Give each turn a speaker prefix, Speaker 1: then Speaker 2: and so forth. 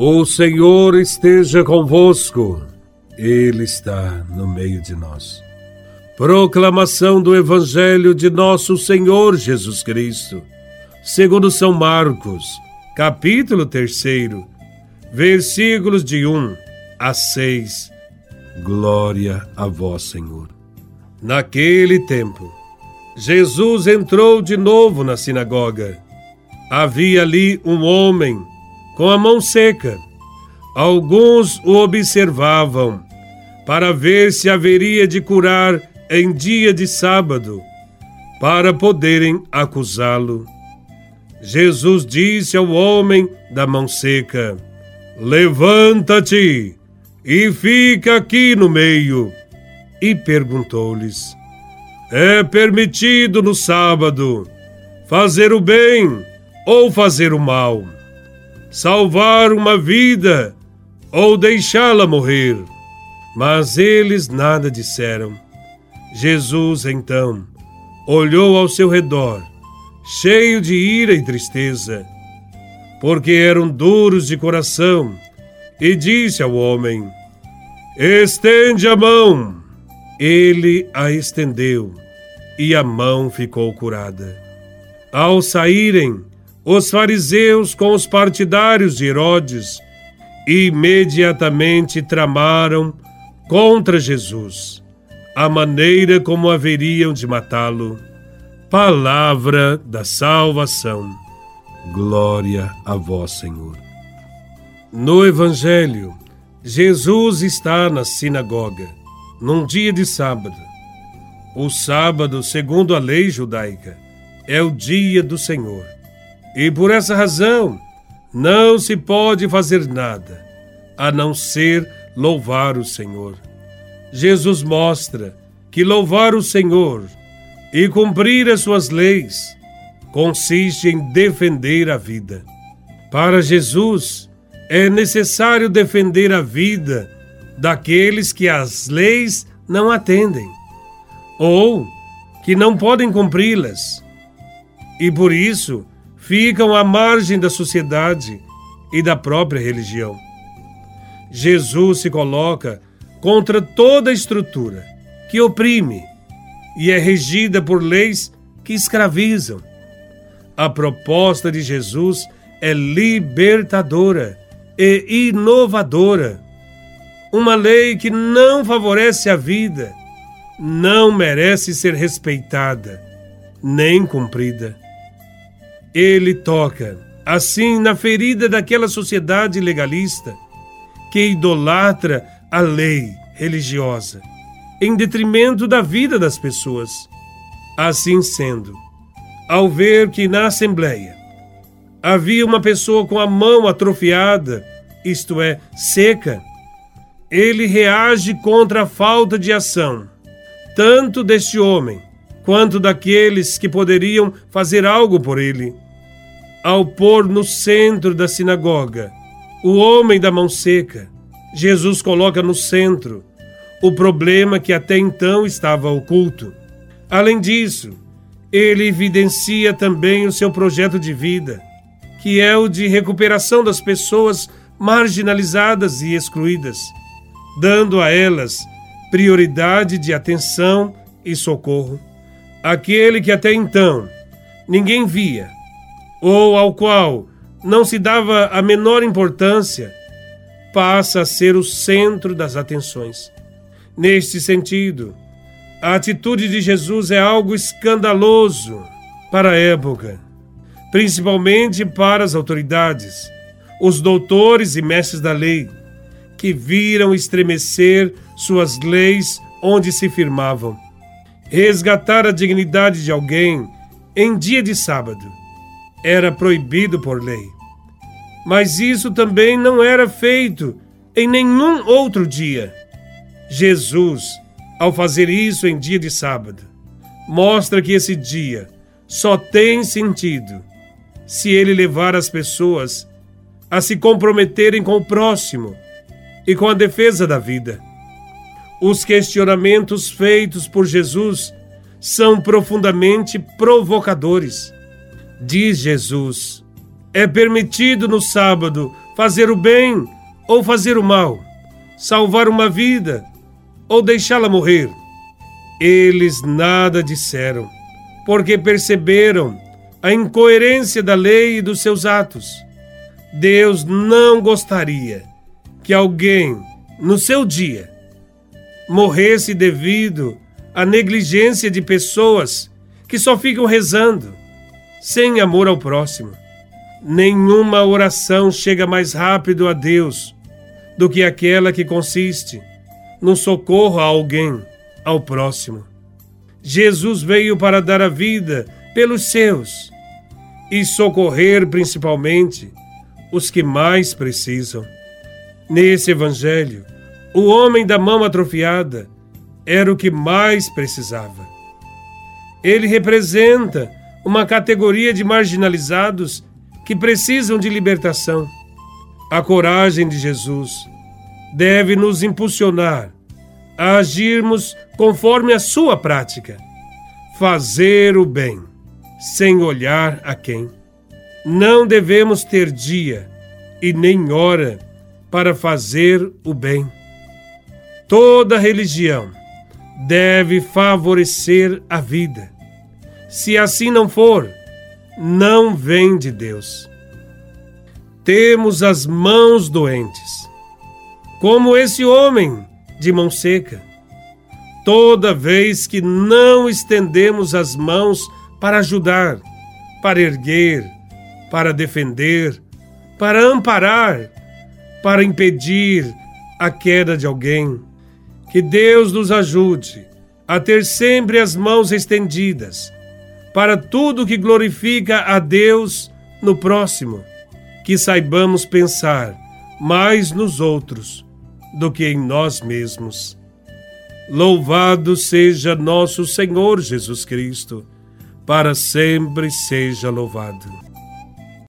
Speaker 1: O Senhor esteja convosco, Ele está no meio de nós. Proclamação do Evangelho de Nosso Senhor Jesus Cristo, segundo São Marcos, capítulo 3, versículos de 1 a 6. Glória a Vós, Senhor. Naquele tempo, Jesus entrou de novo na sinagoga. Havia ali um homem com a mão seca. Alguns o observavam para ver se haveria de curar em dia de sábado, para poderem acusá-lo. Jesus disse ao homem da mão seca: Levanta-te e fica aqui no meio. E perguntou-lhes: É permitido no sábado fazer o bem ou fazer o mal? Salvar uma vida ou deixá-la morrer. Mas eles nada disseram. Jesus, então, olhou ao seu redor, cheio de ira e tristeza, porque eram duros de coração, e disse ao homem: Estende a mão. Ele a estendeu, e a mão ficou curada. Ao saírem, os fariseus com os partidários de Herodes imediatamente tramaram contra Jesus a maneira como haveriam de matá-lo. Palavra da salvação. Glória a vós, Senhor. No Evangelho, Jesus está na sinagoga, num dia de sábado. O sábado, segundo a lei judaica, é o dia do Senhor. E por essa razão, não se pode fazer nada a não ser louvar o Senhor. Jesus mostra que louvar o Senhor e cumprir as suas leis consiste em defender a vida. Para Jesus, é necessário defender a vida daqueles que as leis não atendem ou que não podem cumpri-las. E por isso, ficam à margem da sociedade e da própria religião. Jesus se coloca contra toda estrutura que oprime e é regida por leis que escravizam. A proposta de Jesus é libertadora e inovadora. Uma lei que não favorece a vida não merece ser respeitada nem cumprida ele toca, assim, na ferida daquela sociedade legalista que idolatra a lei religiosa, em detrimento da vida das pessoas. Assim sendo, ao ver que na Assembleia havia uma pessoa com a mão atrofiada, isto é, seca, ele reage contra a falta de ação, tanto deste homem quanto daqueles que poderiam fazer algo por ele. Ao pôr no centro da sinagoga o homem da mão seca, Jesus coloca no centro o problema que até então estava oculto. Além disso, ele evidencia também o seu projeto de vida, que é o de recuperação das pessoas marginalizadas e excluídas, dando a elas prioridade de atenção e socorro aquele que até então ninguém via, ou ao qual não se dava a menor importância, passa a ser o centro das atenções. Neste sentido, a atitude de Jesus é algo escandaloso para a época, principalmente para as autoridades, os doutores e mestres da lei, que viram estremecer suas leis onde se firmavam resgatar a dignidade de alguém em dia de sábado era proibido por lei. Mas isso também não era feito em nenhum outro dia. Jesus, ao fazer isso em dia de sábado, mostra que esse dia só tem sentido se ele levar as pessoas a se comprometerem com o próximo e com a defesa da vida. Os questionamentos feitos por Jesus são profundamente provocadores. Diz Jesus: É permitido no sábado fazer o bem ou fazer o mal, salvar uma vida ou deixá-la morrer. Eles nada disseram, porque perceberam a incoerência da lei e dos seus atos. Deus não gostaria que alguém, no seu dia, morresse devido à negligência de pessoas que só ficam rezando, sem amor ao próximo. Nenhuma oração chega mais rápido a Deus do que aquela que consiste no socorro a alguém, ao próximo. Jesus veio para dar a vida pelos seus e socorrer principalmente os que mais precisam. Nesse evangelho, o homem da mão atrofiada era o que mais precisava. Ele representa uma categoria de marginalizados que precisam de libertação. A coragem de Jesus deve nos impulsionar a agirmos conforme a sua prática. Fazer o bem, sem olhar a quem. Não devemos ter dia e nem hora para fazer o bem. Toda religião deve favorecer a vida. Se assim não for, não vem de Deus. Temos as mãos doentes, como esse homem de mão seca. Toda vez que não estendemos as mãos para ajudar, para erguer, para defender, para amparar, para impedir a queda de alguém, que Deus nos ajude a ter sempre as mãos estendidas para tudo que glorifica a Deus no próximo, que saibamos pensar mais nos outros do que em nós mesmos. Louvado seja nosso Senhor Jesus Cristo, para sempre seja louvado.